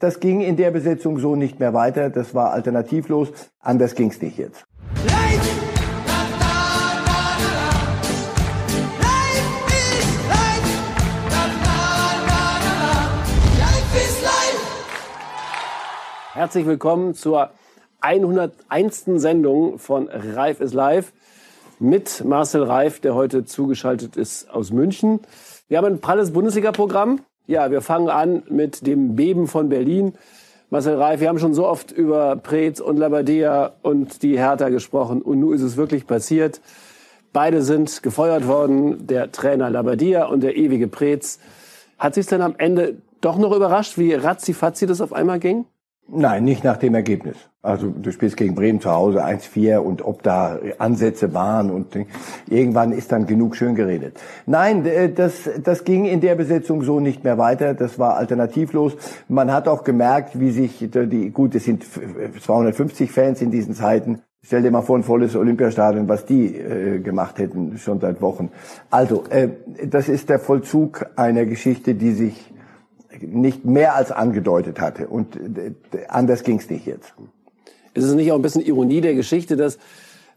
Das ging in der Besetzung so nicht mehr weiter. Das war alternativlos. Anders ging's nicht jetzt. Herzlich willkommen zur 101. Sendung von Reif ist live mit Marcel Reif, der heute zugeschaltet ist aus München. Wir haben ein pralles Bundesliga-Programm. Ja, wir fangen an mit dem Beben von Berlin. Marcel Reif, wir haben schon so oft über Preetz und Labadia und die Hertha gesprochen und nun ist es wirklich passiert. Beide sind gefeuert worden, der Trainer Labadia und der ewige Preetz. Hat sich denn am Ende doch noch überrascht, wie ratzi-fatzi das auf einmal ging? Nein, nicht nach dem Ergebnis. Also du spielst gegen Bremen zu Hause 1-4 und ob da Ansätze waren und irgendwann ist dann genug schön geredet. Nein, das, das ging in der Besetzung so nicht mehr weiter. Das war alternativlos. Man hat auch gemerkt, wie sich die, gut, es sind 250 Fans in diesen Zeiten. Stell dir mal vor, ein volles Olympiastadion, was die äh, gemacht hätten schon seit Wochen. Also, äh, das ist der Vollzug einer Geschichte, die sich nicht mehr als angedeutet hatte. Und äh, anders ging es nicht jetzt. Ist es nicht auch ein bisschen Ironie der Geschichte, dass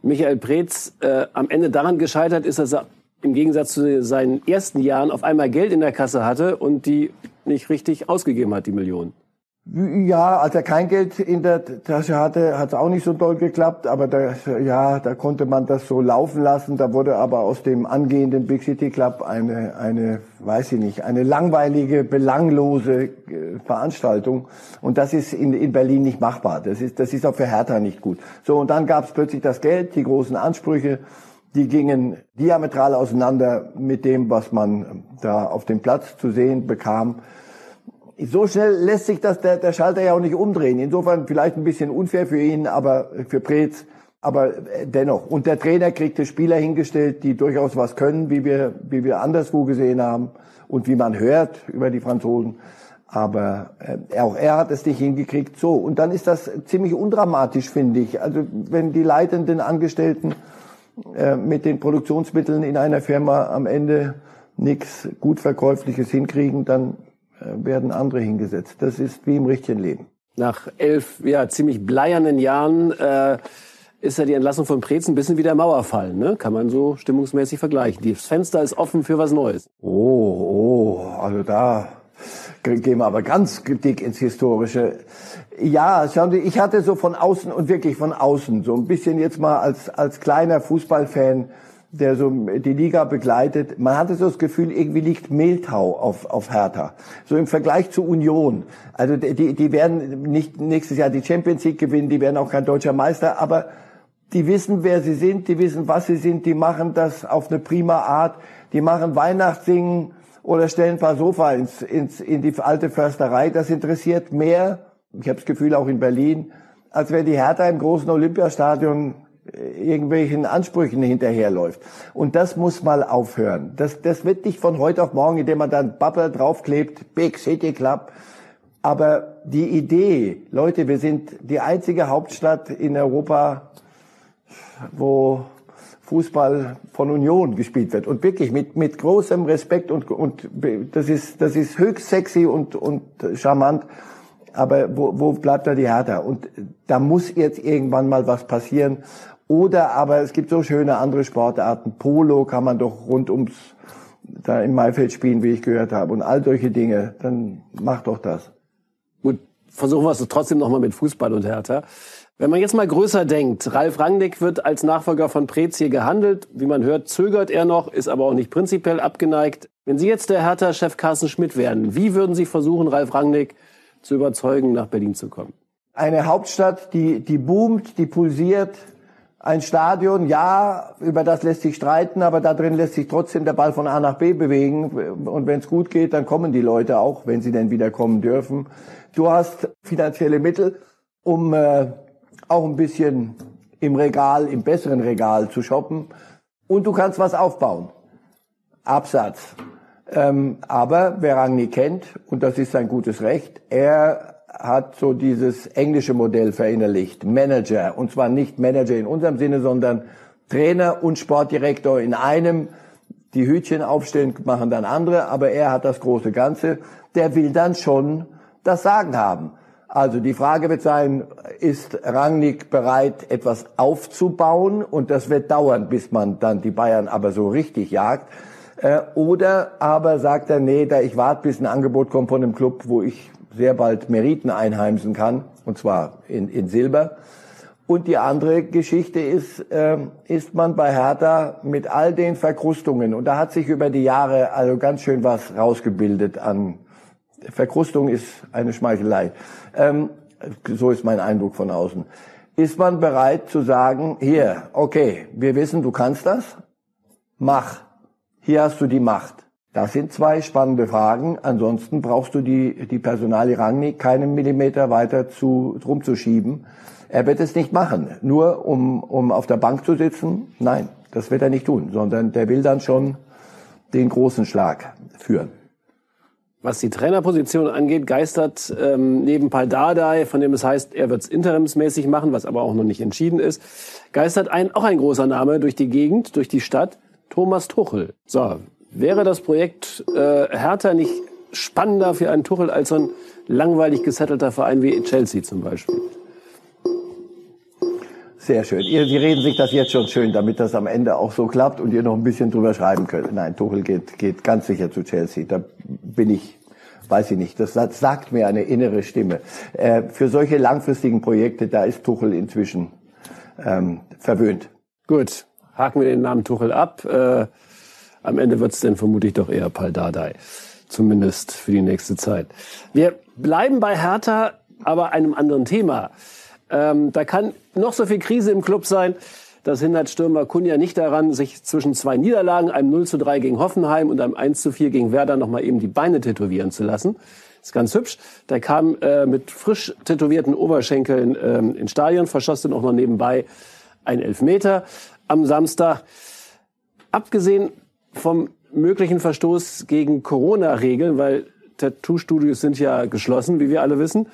Michael Preetz äh, am Ende daran gescheitert ist, dass er im Gegensatz zu seinen ersten Jahren auf einmal Geld in der Kasse hatte und die nicht richtig ausgegeben hat, die Millionen? Ja, als er kein Geld in der Tasche hatte, hat es auch nicht so doll geklappt, aber da, ja, da konnte man das so laufen lassen. Da wurde aber aus dem angehenden Big City Club eine, eine, weiß ich nicht, eine langweilige, belanglose äh, Veranstaltung. Und das ist in, in Berlin nicht machbar. Das ist, das ist auch für Hertha nicht gut. So, und dann gab es plötzlich das Geld, die großen Ansprüche, die gingen diametral auseinander mit dem, was man da auf dem Platz zu sehen bekam so schnell lässt sich das der, der Schalter ja auch nicht umdrehen. Insofern vielleicht ein bisschen unfair für ihn, aber für Preetz, aber äh, dennoch. Und der Trainer kriegte Spieler hingestellt, die durchaus was können, wie wir, wie wir anderswo gesehen haben und wie man hört über die Franzosen. Aber äh, auch er hat es nicht hingekriegt. So, und dann ist das ziemlich undramatisch, finde ich. Also wenn die leitenden Angestellten äh, mit den Produktionsmitteln in einer Firma am Ende nichts gut Verkäufliches hinkriegen, dann äh, werden andere hingesetzt. Das ist wie im richtigen Leben. Nach elf ja, ziemlich bleiernen Jahren äh, ist ja die Entlassung von Preetz ein bisschen wie der Mauerfall. Ne? Kann man so stimmungsmäßig vergleichen. Das Fenster ist offen für was Neues. Oh, oh, also da gehen wir aber ganz dick ins Historische. Ja, schauen Sie, ich hatte so von außen und wirklich von außen so ein bisschen jetzt mal als, als kleiner Fußballfan der so die Liga begleitet, man hatte so das Gefühl, irgendwie liegt Mehltau auf, auf Hertha. So im Vergleich zu Union. Also die, die werden nicht nächstes Jahr die Champions League gewinnen, die werden auch kein deutscher Meister, aber die wissen, wer sie sind, die wissen, was sie sind, die machen das auf eine prima Art, die machen Weihnachtssingen oder stellen ein paar Sofa ins, ins, in die alte Försterei. Das interessiert mehr, ich habe das Gefühl auch in Berlin, als wenn die Hertha im großen Olympiastadion irgendwelchen Ansprüchen hinterherläuft. Und das muss mal aufhören. Das, das wird nicht von heute auf morgen, indem man dann Bubble draufklebt, Big City Club. Aber die Idee, Leute, wir sind die einzige Hauptstadt in Europa, wo Fußball von Union gespielt wird und wirklich mit mit großem Respekt und und das ist das ist höchst sexy und und charmant. Aber wo, wo bleibt da die Hertha? Und da muss jetzt irgendwann mal was passieren. Oder aber es gibt so schöne andere Sportarten. Polo kann man doch rund ums da im Maifeld spielen, wie ich gehört habe. Und all solche Dinge. Dann mach doch das. Gut, versuchen wir es trotzdem nochmal mit Fußball und Hertha. Wenn man jetzt mal größer denkt, Ralf Rangnick wird als Nachfolger von Preetz hier gehandelt. Wie man hört, zögert er noch, ist aber auch nicht prinzipiell abgeneigt. Wenn Sie jetzt der Hertha-Chef Carsten Schmidt wären, wie würden Sie versuchen, Ralf Rangnick zu überzeugen, nach Berlin zu kommen? Eine Hauptstadt, die, die boomt, die pulsiert, ein Stadion, ja, über das lässt sich streiten, aber da drin lässt sich trotzdem der Ball von A nach B bewegen. Und wenn es gut geht, dann kommen die Leute auch, wenn sie denn wieder kommen dürfen. Du hast finanzielle Mittel, um äh, auch ein bisschen im Regal, im besseren Regal zu shoppen. Und du kannst was aufbauen. Absatz. Ähm, aber wer Rangni kennt, und das ist sein gutes Recht, er hat so dieses englische Modell verinnerlicht. Manager. Und zwar nicht Manager in unserem Sinne, sondern Trainer und Sportdirektor in einem. Die Hütchen aufstellen, machen dann andere, aber er hat das große Ganze. Der will dann schon das Sagen haben. Also die Frage wird sein, ist Rangnick bereit, etwas aufzubauen? Und das wird dauern, bis man dann die Bayern aber so richtig jagt. Äh, oder aber sagt er, nee, da ich warte, bis ein Angebot kommt von einem Club, wo ich sehr bald Meriten einheimsen kann, und zwar in, in Silber. Und die andere Geschichte ist, äh, ist man bei Hertha mit all den Verkrustungen, und da hat sich über die Jahre also ganz schön was rausgebildet an Verkrustung ist eine Schmeichelei. Ähm, so ist mein Eindruck von außen. Ist man bereit zu sagen, hier, okay, wir wissen, du kannst das, mach. Hier hast du die Macht. Das sind zwei spannende Fragen. Ansonsten brauchst du die, die Personalie Rangnick keinen Millimeter weiter zu, drum zu schieben. Er wird es nicht machen. Nur um, um auf der Bank zu sitzen? Nein, das wird er nicht tun, sondern der will dann schon den großen Schlag führen. Was die Trainerposition angeht, geistert ähm, neben Paldadei, von dem es heißt, er wird es interimsmäßig machen, was aber auch noch nicht entschieden ist, geistert ein, auch ein großer Name durch die Gegend, durch die Stadt, Thomas Tuchel. So, Wäre das Projekt äh, Hertha nicht spannender für einen Tuchel als so ein langweilig gesettelter Verein wie Chelsea zum Beispiel? Sehr schön. Ihr, Sie reden sich das jetzt schon schön, damit das am Ende auch so klappt und ihr noch ein bisschen drüber schreiben könnt. Nein, Tuchel geht, geht ganz sicher zu Chelsea. Da bin ich, weiß ich nicht, das sagt mir eine innere Stimme. Äh, für solche langfristigen Projekte, da ist Tuchel inzwischen ähm, verwöhnt. Gut, haken wir den Namen Tuchel ab. Äh am Ende wird es dann vermutlich doch eher Paldadei. Zumindest für die nächste Zeit. Wir bleiben bei Hertha, aber einem anderen Thema. Ähm, da kann noch so viel Krise im Club sein. Das hindert Stürmer Kunja nicht daran, sich zwischen zwei Niederlagen, einem 0 zu 3 gegen Hoffenheim und einem 1 zu 4 gegen Werder nochmal eben die Beine tätowieren zu lassen. ist ganz hübsch. Der kam äh, mit frisch tätowierten Oberschenkeln ähm, ins Stadion, verschoss dann auch noch nebenbei ein Elfmeter am Samstag. Abgesehen vom möglichen Verstoß gegen Corona-Regeln, weil Tattoo-Studios sind ja geschlossen, wie wir alle wissen.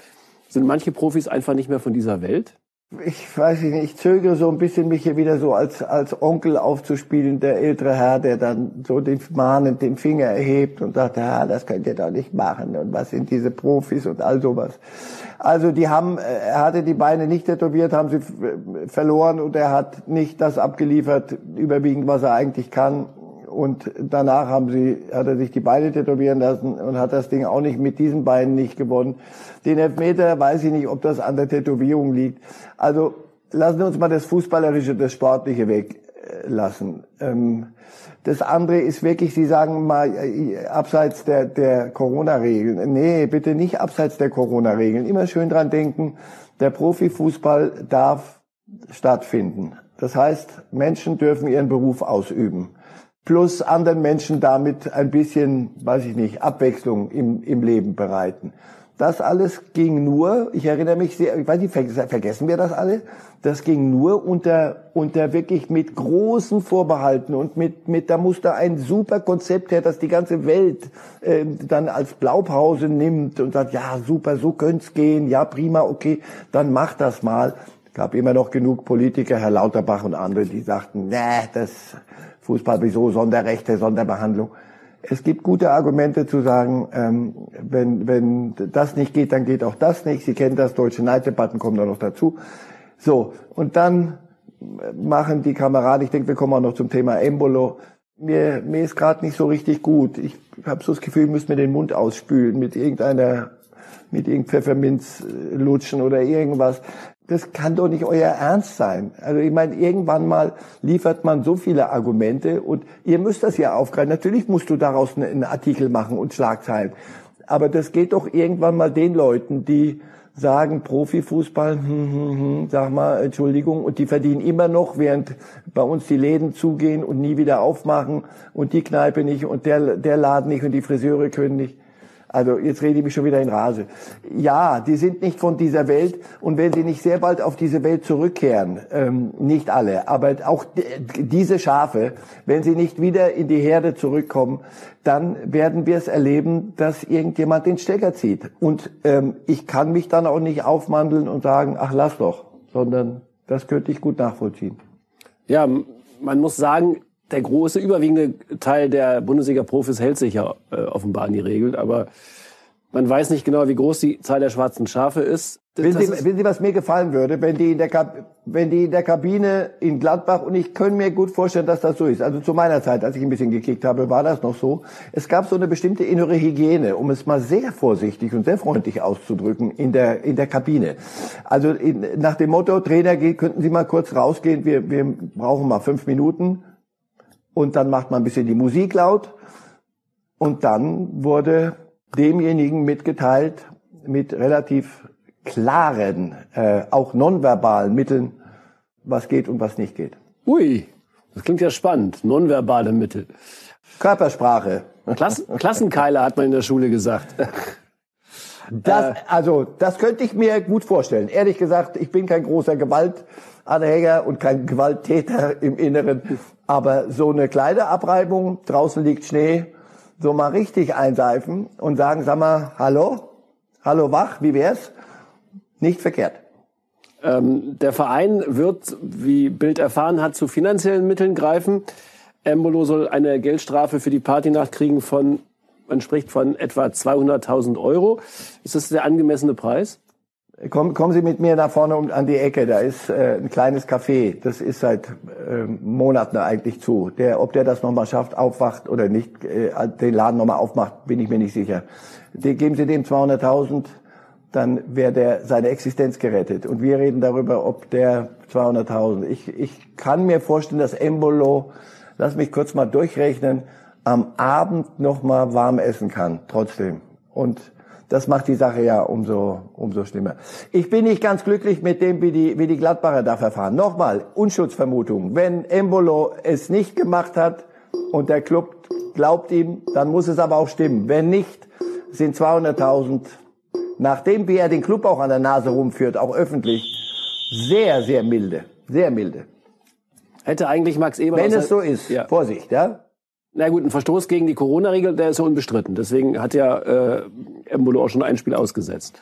Sind manche Profis einfach nicht mehr von dieser Welt? Ich weiß nicht, ich zögere so ein bisschen, mich hier wieder so als, als Onkel aufzuspielen, der ältere Herr, der dann so den mahnend den Finger erhebt und sagt, ja, das könnt ihr doch nicht machen und was sind diese Profis und all sowas. Also die haben, äh, er hatte die Beine nicht tätowiert, haben sie verloren und er hat nicht das abgeliefert, überwiegend, was er eigentlich kann und danach haben sie, hat er sich die Beine tätowieren lassen und hat das Ding auch nicht mit diesen Beinen nicht gewonnen. Den Elfmeter weiß ich nicht, ob das an der Tätowierung liegt. Also lassen wir uns mal das Fußballerische, das Sportliche weglassen. Ähm, das andere ist wirklich, Sie sagen mal, äh, abseits der, der Corona-Regeln. Nee, bitte nicht abseits der Corona-Regeln. Immer schön dran denken, der Profifußball darf stattfinden. Das heißt, Menschen dürfen ihren Beruf ausüben plus anderen Menschen damit ein bisschen, weiß ich nicht, Abwechslung im, im Leben bereiten. Das alles ging nur, ich erinnere mich sehr, ich weiß nicht, vergessen wir das alle? Das ging nur unter, unter wirklich mit großen Vorbehalten und mit, mit, da musste ein super Konzept her, das die ganze Welt äh, dann als Blaupause nimmt und sagt, ja, super, so könnte gehen, ja, prima, okay, dann mach das mal. Es gab immer noch genug Politiker, Herr Lauterbach und andere, die sagten, nee, das Fußball wieso Sonderrechte, Sonderbehandlung. Es gibt gute Argumente zu sagen, ähm, wenn, wenn das nicht geht, dann geht auch das nicht. Sie kennen das, deutsche Neiddebatten kommen da noch dazu. So, und dann machen die Kameraden, ich denke, wir kommen auch noch zum Thema Embolo, mir, mir ist gerade nicht so richtig gut. Ich habe so das Gefühl, ich müsste mir den Mund ausspülen mit irgendeiner, mit irgendeinem Pfefferminz lutschen oder irgendwas das kann doch nicht euer Ernst sein. Also ich meine, irgendwann mal liefert man so viele Argumente und ihr müsst das ja aufgreifen. Natürlich musst du daraus einen Artikel machen und Schlagzeilen. Aber das geht doch irgendwann mal den Leuten, die sagen, Profifußball, hm, hm, hm, sag mal, Entschuldigung, und die verdienen immer noch, während bei uns die Läden zugehen und nie wieder aufmachen und die Kneipe nicht und der, der Laden nicht und die Friseure können nicht. Also jetzt rede ich mich schon wieder in Rase. Ja, die sind nicht von dieser Welt und wenn sie nicht sehr bald auf diese Welt zurückkehren, ähm, nicht alle, aber auch diese Schafe, wenn sie nicht wieder in die Herde zurückkommen, dann werden wir es erleben, dass irgendjemand den Stecker zieht. Und ähm, ich kann mich dann auch nicht aufmandeln und sagen, ach lass doch, sondern das könnte ich gut nachvollziehen. Ja, man muss sagen, der große, überwiegende Teil der Bundesliga-Profis hält sich ja äh, offenbar an die Regeln, aber Man weiß nicht genau, wie groß die Zahl der schwarzen Schafe ist. Wissen Sie, wissen Sie, was mir gefallen würde, wenn die, in der Kab wenn die in der Kabine in Gladbach, und ich könnte mir gut vorstellen, dass das so ist, also zu meiner Zeit, als ich ein bisschen gekickt habe, war das noch so, es gab so eine bestimmte innere Hygiene, um es mal sehr vorsichtig und sehr freundlich auszudrücken, in der, in der Kabine. Also in, nach dem Motto, Trainer, könnten Sie mal kurz rausgehen, wir, wir brauchen mal fünf Minuten, und dann macht man ein bisschen die Musik laut, und dann wurde demjenigen mitgeteilt, mit relativ klaren, äh, auch nonverbalen Mitteln, was geht und was nicht geht. Ui, das klingt ja spannend. Nonverbale Mittel. Körpersprache. Klassen, Klassenkeiler hat man in der Schule gesagt. Das, also, das könnte ich mir gut vorstellen. Ehrlich gesagt, ich bin kein großer Gewaltanhänger und kein Gewalttäter im Inneren. Aber so eine kleine Abreibung, draußen liegt Schnee, so mal richtig einseifen und sagen, sag mal, hallo, hallo wach, wie wär's? Nicht verkehrt. Ähm, der Verein wird, wie Bild erfahren hat, zu finanziellen Mitteln greifen. Embolo soll eine Geldstrafe für die Partynacht kriegen von, man spricht von etwa 200.000 Euro. Ist das der angemessene Preis? Kommen, kommen Sie mit mir nach vorne um, an die Ecke. Da ist äh, ein kleines Café. Das ist seit äh, Monaten eigentlich zu. Der, ob der das nochmal schafft, aufwacht oder nicht, äh, den Laden nochmal aufmacht, bin ich mir nicht sicher. Die, geben Sie dem 200.000 dann wäre der seine Existenz gerettet. Und wir reden darüber, ob der 200.000. Ich, ich kann mir vorstellen, dass Embolo, lass mich kurz mal durchrechnen, am Abend noch mal warm essen kann, trotzdem. Und das macht die Sache ja umso, umso schlimmer. Ich bin nicht ganz glücklich mit dem, wie die, wie die Gladbacher da verfahren. Nochmal, Unschutzvermutung. Wenn Embolo es nicht gemacht hat und der Club glaubt ihm, dann muss es aber auch stimmen. Wenn nicht, sind 200.000 nachdem wie er den Club auch an der Nase rumführt, auch öffentlich, sehr, sehr milde. Sehr milde. Hätte eigentlich Max Eberl... Wenn es so ist, ja. Vorsicht, ja? Na gut, ein Verstoß gegen die Corona-Regel, der ist ja unbestritten. Deswegen hat ja äh, Embolo auch schon ein Spiel ausgesetzt.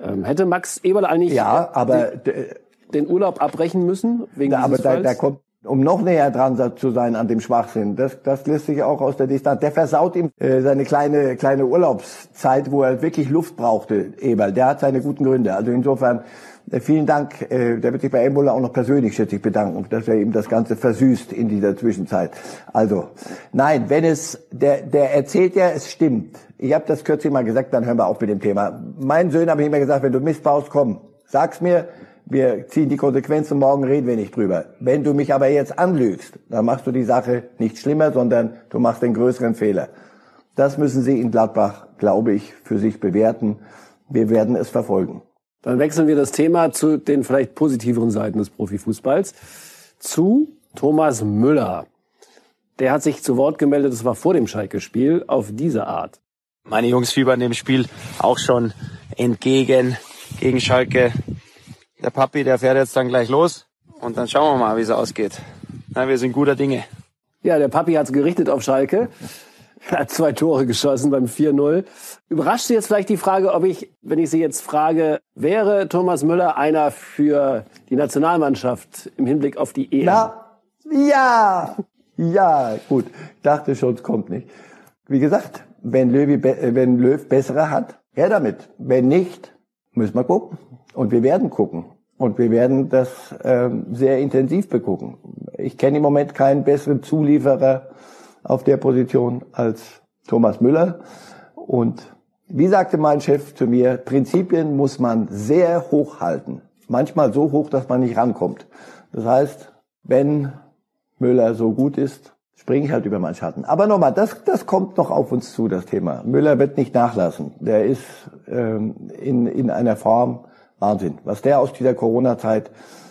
Ähm, hätte Max Eberl eigentlich ja, aber, den, den Urlaub abbrechen müssen? Wegen da, aber da, da kommt um noch näher dran zu sein an dem Schwachsinn. Das, das lässt sich auch aus der Distanz. Der versaut ihm äh, seine kleine kleine Urlaubszeit, wo er wirklich Luft brauchte, Eberl. Der hat seine guten Gründe. Also insofern äh, vielen Dank. Äh, der wird sich bei Ebola auch noch persönlich schätze ich bedanken, dass er ihm das Ganze versüßt in dieser Zwischenzeit. Also nein, wenn es der der erzählt ja, es stimmt. Ich habe das kürzlich mal gesagt, dann hören wir auf mit dem Thema. Meinen Söhnen habe ich immer gesagt, wenn du Mist baust, komm, sag's mir wir ziehen die Konsequenzen, morgen reden wir nicht drüber. Wenn du mich aber jetzt anlügst, dann machst du die Sache nicht schlimmer, sondern du machst den größeren Fehler. Das müssen Sie in Gladbach, glaube ich, für sich bewerten. Wir werden es verfolgen. Dann wechseln wir das Thema zu den vielleicht positiveren Seiten des Profifußballs. Zu Thomas Müller. Der hat sich zu Wort gemeldet, das war vor dem Schalke-Spiel, auf diese Art. Meine Jungs fiebern dem Spiel auch schon entgegen gegen Schalke der Papi, der fährt jetzt dann gleich los und dann schauen wir mal, wie es ausgeht. Na, wir sind guter Dinge. Ja, der Papi hat's gerichtet auf Schalke. Er hat zwei Tore geschossen beim 4-0. Überrascht Sie jetzt vielleicht die Frage, ob ich, wenn ich Sie jetzt frage, wäre Thomas Müller einer für die Nationalmannschaft im Hinblick auf die EM? Na, ja, ja, gut. Dachte schon, es kommt nicht. Wie gesagt, wenn, Löw, wenn Löw bessere hat, her damit. Wenn nicht, müssen wir gucken. Und wir werden gucken. Und wir werden das ähm, sehr intensiv begucken. Ich kenne im Moment keinen besseren Zulieferer auf der Position als Thomas Müller. Und wie sagte mein Chef zu mir, Prinzipien muss man sehr hoch halten. Manchmal so hoch, dass man nicht rankommt. Das heißt, wenn Müller so gut ist, springe ich halt über meinen Schatten. Aber nochmal, das, das kommt noch auf uns zu, das Thema. Müller wird nicht nachlassen. Der ist ähm, in, in einer Form, Wahnsinn, was der aus dieser Corona-Zeit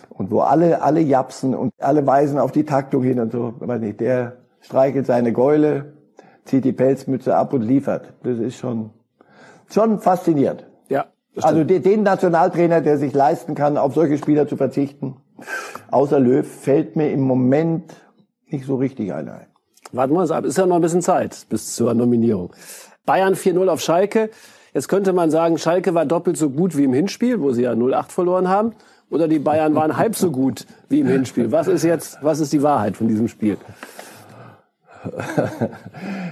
und wo alle, alle japsen und alle weisen auf die Taktung hin und so, weiß nicht, der streichelt seine Gäule, zieht die Pelzmütze ab und liefert. Das ist schon, schon faszinierend. Ja. Also den Nationaltrainer, der sich leisten kann, auf solche Spieler zu verzichten, außer Löw, fällt mir im Moment nicht so richtig einer ein. Warten wir uns ab. Ist ja noch ein bisschen Zeit bis zur Nominierung. Bayern 4-0 auf Schalke. Jetzt könnte man sagen, Schalke war doppelt so gut wie im Hinspiel, wo sie ja 0-8 verloren haben. Oder die Bayern waren halb so gut wie im Hinspiel. Was ist jetzt, was ist die Wahrheit von diesem Spiel?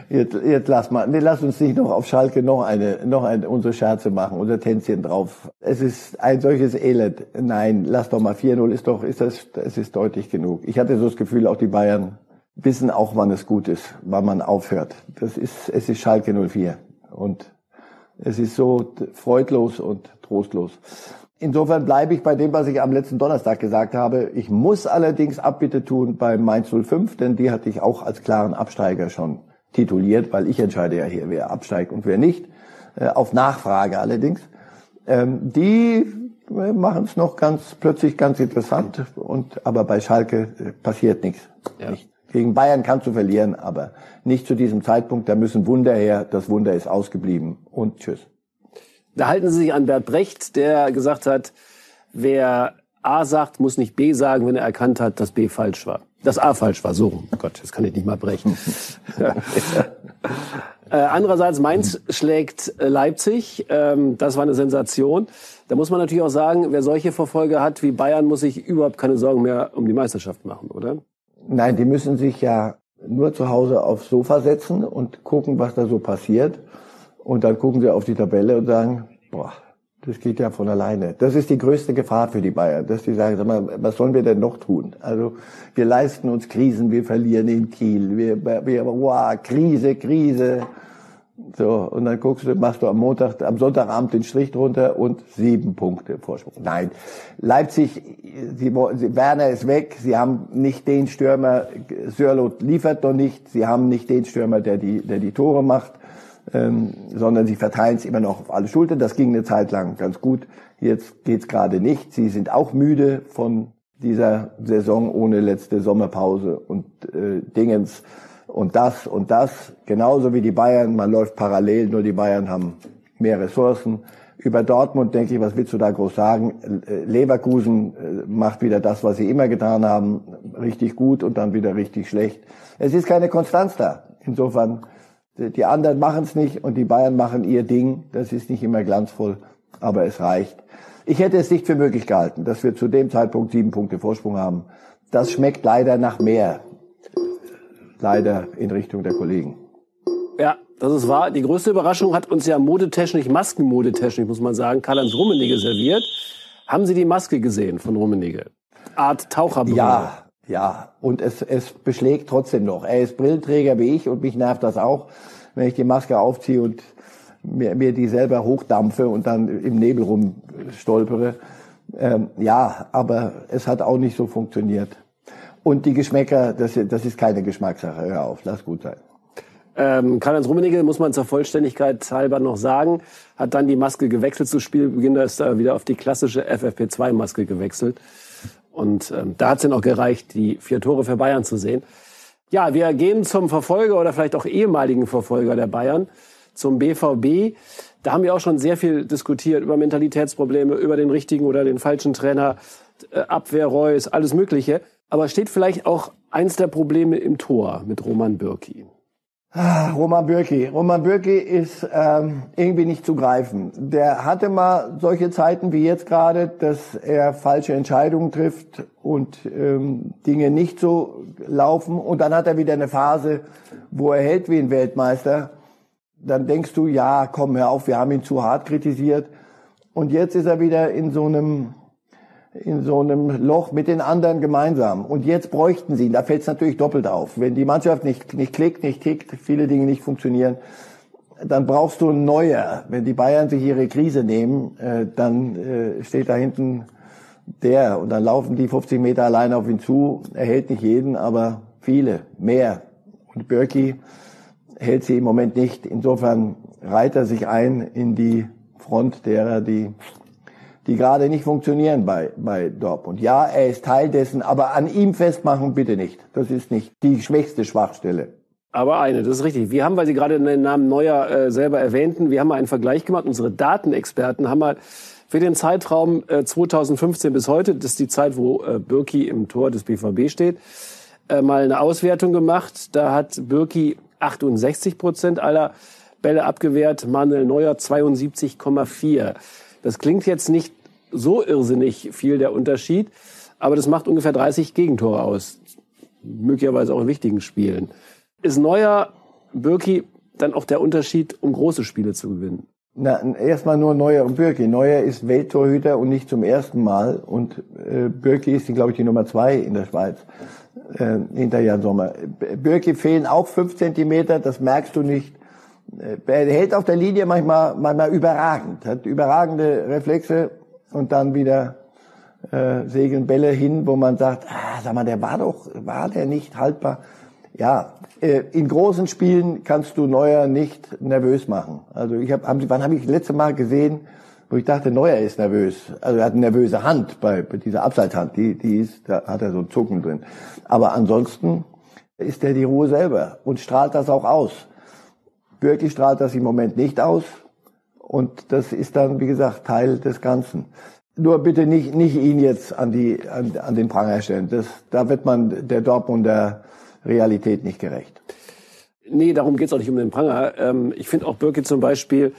jetzt, jetzt lass mal, nee, lass uns nicht noch auf Schalke noch eine, noch eine, unsere Scherze machen, unser Tänzchen drauf. Es ist ein solches Elend. Nein, lass doch mal 4-0 ist doch, ist das, es ist deutlich genug. Ich hatte so das Gefühl, auch die Bayern wissen auch, wann es gut ist, wann man aufhört. Das ist, es ist Schalke 04. Und es ist so freudlos und trostlos. Insofern bleibe ich bei dem, was ich am letzten Donnerstag gesagt habe. Ich muss allerdings Abbitte tun bei Mainz 05, denn die hatte ich auch als klaren Absteiger schon tituliert, weil ich entscheide ja hier, wer absteigt und wer nicht. Äh, auf Nachfrage allerdings. Ähm, die äh, machen es noch ganz plötzlich ganz interessant und aber bei Schalke äh, passiert nichts. Ja. Nicht. Gegen Bayern kannst du verlieren, aber nicht zu diesem Zeitpunkt. Da müssen Wunder her. Das Wunder ist ausgeblieben. Und tschüss. Da halten Sie sich an Bert Brecht, der gesagt hat, wer A sagt, muss nicht B sagen, wenn er erkannt hat, dass B falsch war. Das A falsch war. So, oh Gott, das kann ich nicht mal brechen. äh, andererseits, Mainz schlägt äh, Leipzig. Ähm, das war eine Sensation. Da muss man natürlich auch sagen, wer solche Verfolger hat wie Bayern, muss sich überhaupt keine Sorgen mehr um die Meisterschaft machen, oder? Nein, die müssen sich ja nur zu Hause aufs Sofa setzen und gucken, was da so passiert. Und dann gucken sie auf die Tabelle und sagen, boah, das geht ja von alleine. Das ist die größte Gefahr für die Bayern, dass die sagen, sag mal, was sollen wir denn noch tun? Also wir leisten uns Krisen, wir verlieren in Kiel, wir, wir wow, Krise, Krise. So, und dann guckst du, machst du am Montag, am Sonntagabend den Strich drunter und sieben Punkte Vorsprung. Nein. Leipzig, sie, sie, Werner ist weg, sie haben nicht den Stürmer, Sörlot liefert noch nicht, sie haben nicht den Stürmer, der die, der die Tore macht, ähm, sondern sie verteilen es immer noch auf alle Schultern. Das ging eine Zeit lang ganz gut. Jetzt geht's gerade nicht. Sie sind auch müde von dieser Saison ohne letzte Sommerpause und äh, Dingens und das und das, genauso wie die Bayern, man läuft parallel, nur die Bayern haben mehr Ressourcen. Über Dortmund denke ich, was willst du da groß sagen? Äh, Leverkusen äh, macht wieder das, was sie immer getan haben, richtig gut und dann wieder richtig schlecht. Es ist keine Konstanz da. Insofern, die anderen machen es nicht und die Bayern machen ihr Ding. Das ist nicht immer glanzvoll, aber es reicht. Ich hätte es nicht für möglich gehalten, dass wir zu dem Zeitpunkt sieben Punkte Vorsprung haben. Das schmeckt leider nach mehr leider in Richtung der Kollegen. Ja, das ist wahr. Die größte Überraschung hat uns ja modetechnisch, maskenmodetechnisch, muss man sagen, Karl-Heinz Rummenigge serviert. Haben Sie die Maske gesehen von Rummenigge? Art Taucherbrille. Ja, ja. Und es, es beschlägt trotzdem noch. Er ist Brillenträger wie ich und mich nervt das auch, wenn ich die Maske aufziehe und mir, mir die selber hochdampfe und dann im Nebel rumstolpere. Ähm, ja, aber es hat auch nicht so funktioniert. Und die Geschmäcker, das, das ist keine Geschmackssache. Hör auf, lass gut sein. Ähm, Karl-Heinz Rummenigge, muss man zur Vollständigkeit halber noch sagen, hat dann die Maske gewechselt zu Spielbeginn, da ist er wieder auf die klassische FFP2-Maske gewechselt. Und ähm, da hat es dann auch gereicht, die vier Tore für Bayern zu sehen. Ja, wir gehen zum Verfolger oder vielleicht auch ehemaligen Verfolger der Bayern, zum BVB. Da haben wir auch schon sehr viel diskutiert über Mentalitätsprobleme, über den richtigen oder den falschen Trainer, äh, Abwehr, Reus, alles Mögliche. Aber steht vielleicht auch eins der Probleme im Tor mit Roman Bürki? Ah, Roman Bürki. Roman Bürki ist ähm, irgendwie nicht zu greifen. Der hatte mal solche Zeiten wie jetzt gerade, dass er falsche Entscheidungen trifft und ähm, Dinge nicht so laufen. Und dann hat er wieder eine Phase, wo er hält wie ein Weltmeister. Dann denkst du, ja, komm, hör auf, wir haben ihn zu hart kritisiert. Und jetzt ist er wieder in so einem in so einem Loch mit den anderen gemeinsam. Und jetzt bräuchten sie ihn. Da fällt es natürlich doppelt auf. Wenn die Mannschaft nicht, nicht klickt, nicht tickt, viele Dinge nicht funktionieren, dann brauchst du ein neuer. Wenn die Bayern sich ihre Krise nehmen, äh, dann äh, steht da hinten der und dann laufen die 50 Meter alleine auf ihn zu. Er hält nicht jeden, aber viele, mehr. Und Birki hält sie im Moment nicht. Insofern reiht er sich ein in die Front derer, die die gerade nicht funktionieren bei, bei Dortmund. Ja, er ist Teil dessen, aber an ihm festmachen bitte nicht. Das ist nicht die schwächste Schwachstelle. Aber eine, das ist richtig. Wir haben, weil Sie gerade den Namen Neuer äh, selber erwähnten, wir haben mal einen Vergleich gemacht. Unsere Datenexperten haben mal für den Zeitraum äh, 2015 bis heute, das ist die Zeit, wo äh, Birki im Tor des BVB steht, äh, mal eine Auswertung gemacht. Da hat Birki 68 Prozent aller Bälle abgewehrt, Manuel Neuer 72,4. Das klingt jetzt nicht so irrsinnig viel der Unterschied, aber das macht ungefähr 30 Gegentore aus. Möglicherweise auch in wichtigen Spielen. Ist Neuer, Birki dann auch der Unterschied, um große Spiele zu gewinnen? Na, erstmal nur Neuer und Birki. Neuer ist Welttorhüter und nicht zum ersten Mal. Und äh, Birki ist, glaube ich, die Nummer zwei in der Schweiz äh, hinter Jan Sommer. Birki fehlen auch fünf Zentimeter, das merkst du nicht. Äh, er hält auf der Linie manchmal, manchmal überragend, hat überragende Reflexe und dann wieder äh, segeln Bälle hin, wo man sagt, ah, sag mal, der war doch, war der nicht haltbar? Ja, äh, in großen Spielen kannst du Neuer nicht nervös machen. Also ich habe, haben, wann habe ich das letzte Mal gesehen, wo ich dachte, Neuer ist nervös. Also er hat eine nervöse Hand bei, bei dieser Abseitshand, die, die ist, da hat er so einen Zucken drin. Aber ansonsten ist er die Ruhe selber und strahlt das auch aus. Wirklich strahlt das im Moment nicht aus. Und das ist dann, wie gesagt, Teil des Ganzen. Nur bitte nicht, nicht ihn jetzt an, die, an, an den Pranger stellen. Das, da wird man der Dortmunder Realität nicht gerecht. Nee, darum geht's auch nicht um den Pranger. Ähm, ich finde auch Birke zum Beispiel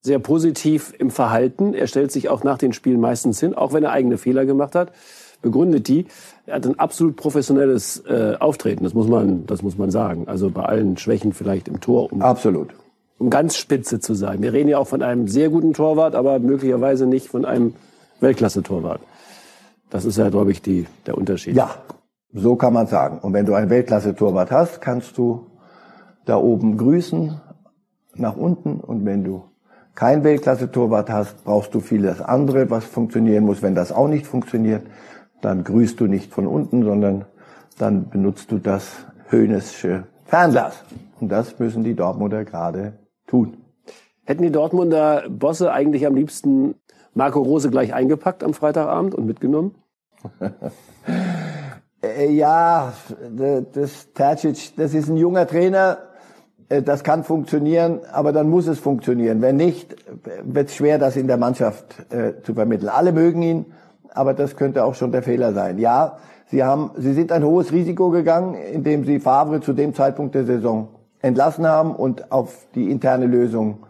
sehr positiv im Verhalten. Er stellt sich auch nach den Spielen meistens hin, auch wenn er eigene Fehler gemacht hat, begründet die. Er hat ein absolut professionelles äh, Auftreten, das muss man, das muss man sagen. Also bei allen Schwächen vielleicht im Tor. Um, absolut. Um ganz spitze zu sein. Wir reden ja auch von einem sehr guten Torwart, aber möglicherweise nicht von einem Weltklasse-Torwart. Das ist ja, glaube ich, die, der Unterschied. Ja, so kann man sagen. Und wenn du ein Weltklasse-Torwart hast, kannst du da oben grüßen, nach unten. Und wenn du kein Weltklasse-Torwart hast, brauchst du vieles andere, was funktionieren muss. Wenn das auch nicht funktioniert, dann grüßt du nicht von unten, sondern dann benutzt du das Höhnesche Fernglas. Und das müssen die Dortmunder gerade tun. Hätten die Dortmunder Bosse eigentlich am liebsten Marco Rose gleich eingepackt am Freitagabend und mitgenommen? Äh, ja, das Tercic, das ist ein junger Trainer, äh, das kann funktionieren, aber dann muss es funktionieren. Wenn nicht, wird es schwer, das in der Mannschaft äh, zu vermitteln. Alle mögen ihn, aber das könnte auch schon der Fehler sein. Ja, sie haben, sie sind ein hohes Risiko gegangen, indem sie Favre zu dem Zeitpunkt der Saison entlassen haben und auf die interne Lösung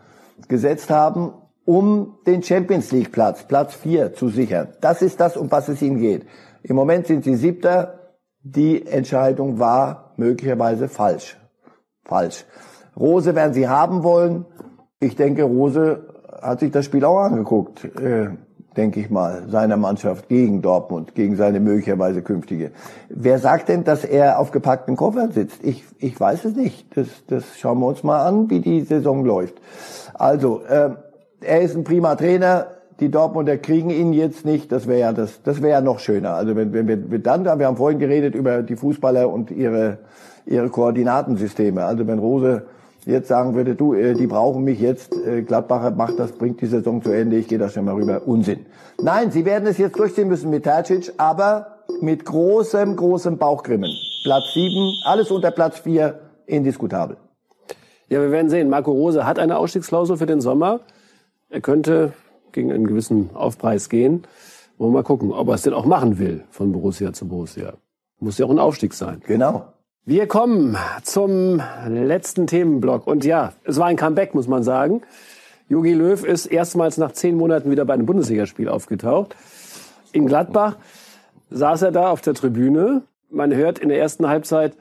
gesetzt haben, um den Champions League Platz, Platz 4 zu sichern. Das ist das, um was es ihnen geht. Im Moment sind sie Siebter, die Entscheidung war möglicherweise falsch. Falsch. Rose werden sie haben wollen. Ich denke, Rose hat sich das Spiel auch angeguckt, äh, denke ich mal, seiner Mannschaft gegen Dortmund, gegen seine möglicherweise künftige. Wer sagt denn, dass er auf gepackten Koffern sitzt? Ich, ich weiß es nicht. Das, das schauen wir uns mal an, wie die Saison läuft. Also, äh, er ist ein prima Trainer die Dortmunder kriegen ihn jetzt nicht, das wäre ja das, das wäre ja noch schöner. Also wenn, wenn wir dann, wir haben vorhin geredet über die Fußballer und ihre ihre Koordinatensysteme. Also wenn Rose jetzt sagen würde, du, äh, die brauchen mich jetzt, äh, Gladbacher macht das, bringt die Saison zu Ende, ich gehe da schon mal rüber, Unsinn. Nein, sie werden es jetzt durchziehen müssen mit Tercic, aber mit großem, großem Bauchgrimmen. Platz sieben, alles unter Platz vier, indiskutabel. Ja, wir werden sehen. Marco Rose hat eine Ausstiegsklausel für den Sommer. Er könnte gegen einen gewissen Aufpreis gehen. Wollen wir mal gucken, ob er es denn auch machen will von Borussia zu Borussia. Muss ja auch ein Aufstieg sein. Genau. Wir kommen zum letzten Themenblock. Und ja, es war ein Comeback, muss man sagen. Jogi Löw ist erstmals nach zehn Monaten wieder bei einem Bundesligaspiel aufgetaucht. In Gladbach saß er da auf der Tribüne. Man hört in der ersten Halbzeit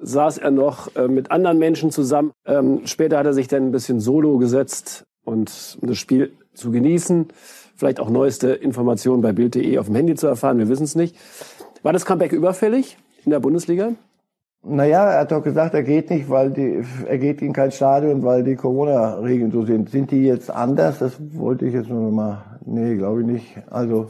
saß er noch äh, mit anderen Menschen zusammen. Ähm, später hat er sich dann ein bisschen solo gesetzt und das Spiel zu genießen. Vielleicht auch neueste Informationen bei Bild.de auf dem Handy zu erfahren. Wir wissen es nicht. War das Comeback überfällig in der Bundesliga? Naja, er hat doch gesagt, er geht nicht, weil die, er geht in kein Stadion, weil die Corona-Regeln so sind. Sind die jetzt anders? Das wollte ich jetzt nur mal, nee, glaube ich nicht. Also,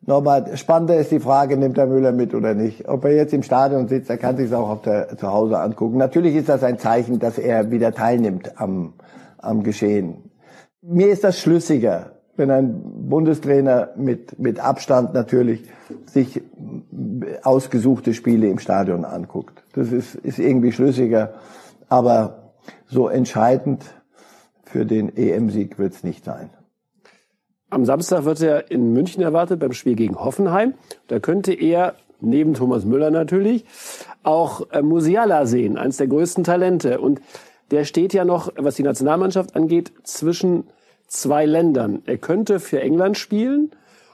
nochmal, spannender ist die Frage, nimmt der Müller mit oder nicht? Ob er jetzt im Stadion sitzt, er kann sich auch auf der, zu Hause angucken. Natürlich ist das ein Zeichen, dass er wieder teilnimmt am, am Geschehen mir ist das schlüssiger, wenn ein Bundestrainer mit, mit Abstand natürlich sich ausgesuchte Spiele im Stadion anguckt. Das ist, ist irgendwie schlüssiger, aber so entscheidend für den EM-Sieg wird es nicht sein. Am Samstag wird er in München erwartet beim Spiel gegen Hoffenheim. Da könnte er, neben Thomas Müller natürlich, auch äh, Musiala sehen, eines der größten Talente. Und der steht ja noch, was die Nationalmannschaft angeht, zwischen zwei Ländern. Er könnte für England spielen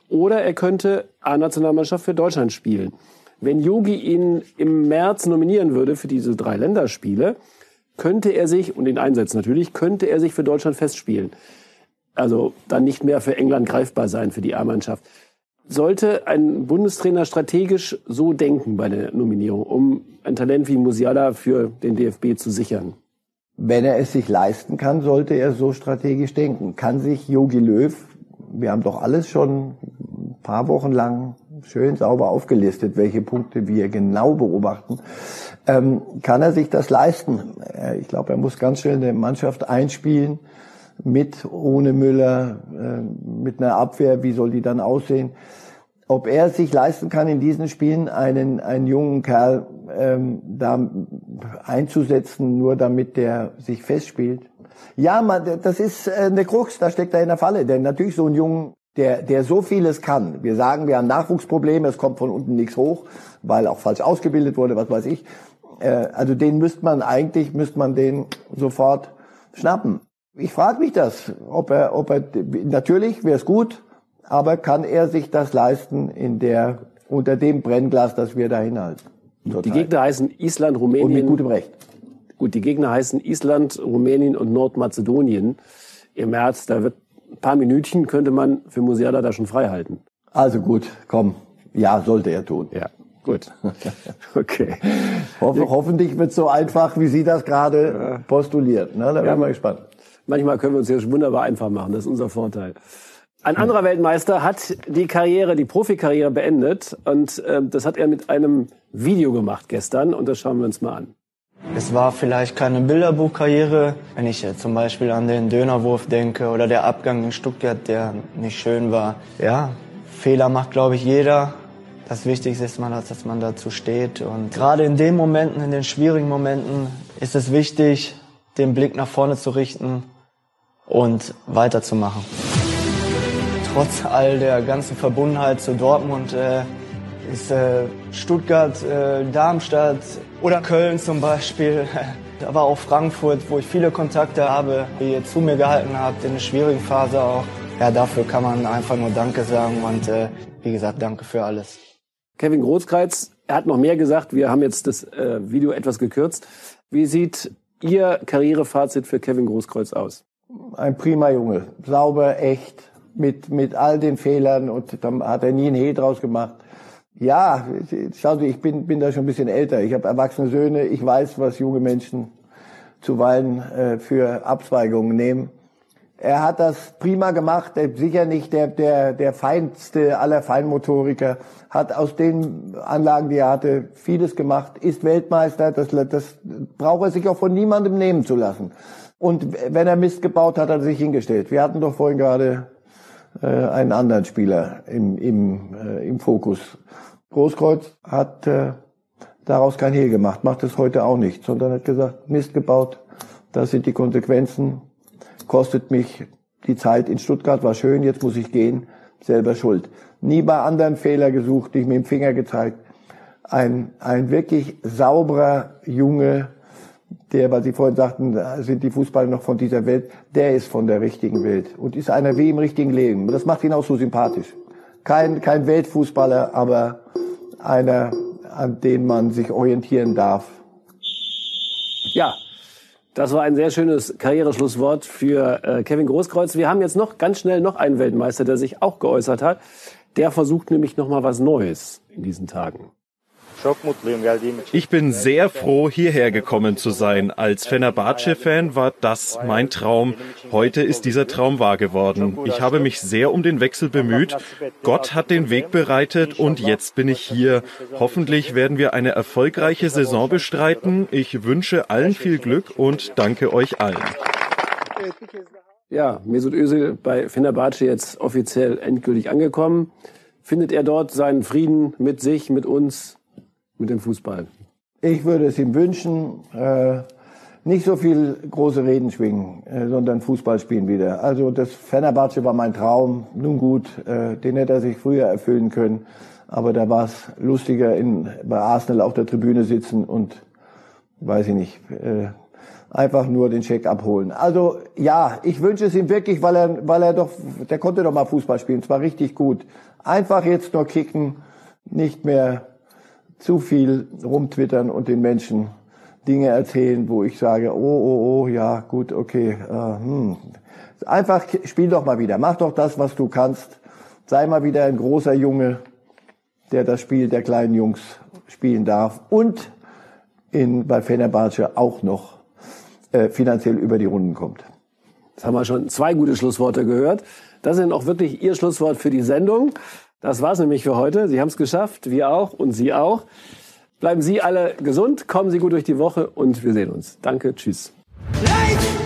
oder er könnte A-Nationalmannschaft für Deutschland spielen. Wenn Yogi ihn im März nominieren würde für diese drei Länderspiele, könnte er sich, und den Einsatz natürlich, könnte er sich für Deutschland festspielen. Also dann nicht mehr für England greifbar sein, für die A-Mannschaft. Sollte ein Bundestrainer strategisch so denken bei der Nominierung, um ein Talent wie Musiala für den DFB zu sichern? Wenn er es sich leisten kann, sollte er so strategisch denken. Kann sich Yogi Löw, wir haben doch alles schon ein paar Wochen lang schön sauber aufgelistet, welche Punkte wir genau beobachten, ähm, kann er sich das leisten? Ich glaube, er muss ganz schnell eine Mannschaft einspielen, mit, ohne Müller, äh, mit einer Abwehr, wie soll die dann aussehen? Ob er sich leisten kann, in diesen Spielen einen, einen jungen Kerl ähm, da einzusetzen, nur damit der sich festspielt. Ja, man, das ist äh, eine Krux, da steckt er in der Falle. Denn natürlich so ein Jungen, der, der so vieles kann. Wir sagen, wir haben Nachwuchsprobleme, es kommt von unten nichts hoch, weil auch falsch ausgebildet wurde, was weiß ich. Äh, also den müsste man eigentlich, müsste man den sofort schnappen. Ich frage mich das, ob er, ob er, natürlich wäre es gut, aber kann er sich das leisten in der, unter dem Brennglas, das wir da hinhalten? Die Gegner heißen Island, Rumänien. Und mit gutem Recht. Gut, die Gegner heißen Island, Rumänien und Nordmazedonien. Im März, da wird ein paar Minütchen könnte man für Musiala da schon frei halten. Also gut, komm. Ja, sollte er tun. Ja, gut. okay. Hoff, hoffentlich wird es so einfach, wie Sie das gerade postuliert. Ne? Da werden wir gespannt. Manchmal können wir uns ja wunderbar einfach machen. Das ist unser Vorteil. Ein anderer Weltmeister hat die Karriere, die Profikarriere beendet und äh, das hat er mit einem Video gemacht gestern und das schauen wir uns mal an. Es war vielleicht keine Bilderbuchkarriere, wenn ich jetzt zum Beispiel an den Dönerwurf denke oder der Abgang in Stuttgart, der nicht schön war. Ja, Fehler macht, glaube ich, jeder. Das Wichtigste ist, dass man dazu steht. Und gerade in den Momenten, in den schwierigen Momenten, ist es wichtig, den Blick nach vorne zu richten und weiterzumachen. Trotz all der ganzen Verbundenheit zu Dortmund äh, ist äh, Stuttgart, äh, Darmstadt oder Köln zum Beispiel, aber auch Frankfurt, wo ich viele Kontakte habe, die ihr zu mir gehalten habt in einer schwierigen Phase auch. Ja, dafür kann man einfach nur Danke sagen und äh, wie gesagt, danke für alles. Kevin Großkreuz, er hat noch mehr gesagt. Wir haben jetzt das äh, Video etwas gekürzt. Wie sieht Ihr Karrierefazit für Kevin Großkreuz aus? Ein prima Junge, sauber, echt, mit mit all den Fehlern und dann hat er nie ein Hehl draus gemacht. Ja, schauen Sie, ich bin bin da schon ein bisschen älter. Ich habe erwachsene Söhne. Ich weiß, was junge Menschen zuweilen äh, für Abzweigungen nehmen. Er hat das prima gemacht, sicher nicht der, der, der feinste aller Feinmotoriker, hat aus den Anlagen, die er hatte, vieles gemacht, ist Weltmeister, das, das braucht er sich auch von niemandem nehmen zu lassen. Und wenn er Mist gebaut hat, hat er sich hingestellt. Wir hatten doch vorhin gerade äh, einen anderen Spieler im, im, äh, im Fokus. Großkreuz hat äh, daraus kein Hehl gemacht, macht es heute auch nicht, sondern hat gesagt, Mist gebaut, das sind die Konsequenzen, kostet mich die Zeit in Stuttgart, war schön, jetzt muss ich gehen, selber schuld. Nie bei anderen Fehler gesucht, nicht mit dem Finger gezeigt. Ein, ein wirklich sauberer Junge, der, weil Sie vorhin sagten, sind die Fußballer noch von dieser Welt, der ist von der richtigen Welt und ist einer wie im richtigen Leben. Das macht ihn auch so sympathisch. Kein, kein Weltfußballer, aber einer, an den man sich orientieren darf. Ja, das war ein sehr schönes Karriereschlusswort für äh, Kevin Großkreuz. Wir haben jetzt noch ganz schnell noch einen Weltmeister, der sich auch geäußert hat. Der versucht nämlich noch mal was Neues in diesen Tagen. Ich bin sehr froh, hierher gekommen zu sein. Als Fenerbahce-Fan war das mein Traum. Heute ist dieser Traum wahr geworden. Ich habe mich sehr um den Wechsel bemüht. Gott hat den Weg bereitet und jetzt bin ich hier. Hoffentlich werden wir eine erfolgreiche Saison bestreiten. Ich wünsche allen viel Glück und danke euch allen. Ja, Mesut Özil bei Fenerbahce jetzt offiziell endgültig angekommen. Findet er dort seinen Frieden mit sich, mit uns, mit dem Fußball? Ich würde es ihm wünschen, äh, nicht so viel große Reden schwingen, äh, sondern Fußball spielen wieder. Also das Fenerbahce war mein Traum. Nun gut, äh, den hätte er sich früher erfüllen können. Aber da war es lustiger, in, bei Arsenal auf der Tribüne sitzen und, weiß ich nicht, äh, einfach nur den Check abholen. Also ja, ich wünsche es ihm wirklich, weil er, weil er doch, der konnte doch mal Fußball spielen, zwar richtig gut. Einfach jetzt nur kicken, nicht mehr zu viel rumtwittern und den Menschen Dinge erzählen, wo ich sage, oh, oh, oh, ja, gut, okay. Äh, hm. Einfach spiel doch mal wieder, mach doch das, was du kannst. Sei mal wieder ein großer Junge, der das Spiel der kleinen Jungs spielen darf und in, bei Fenerbahce auch noch äh, finanziell über die Runden kommt. Jetzt haben wir schon zwei gute Schlussworte gehört. Das sind auch wirklich Ihr Schlusswort für die Sendung. Das war's nämlich für heute. Sie haben es geschafft, wir auch und Sie auch. Bleiben Sie alle gesund, kommen Sie gut durch die Woche und wir sehen uns. Danke, tschüss. Light!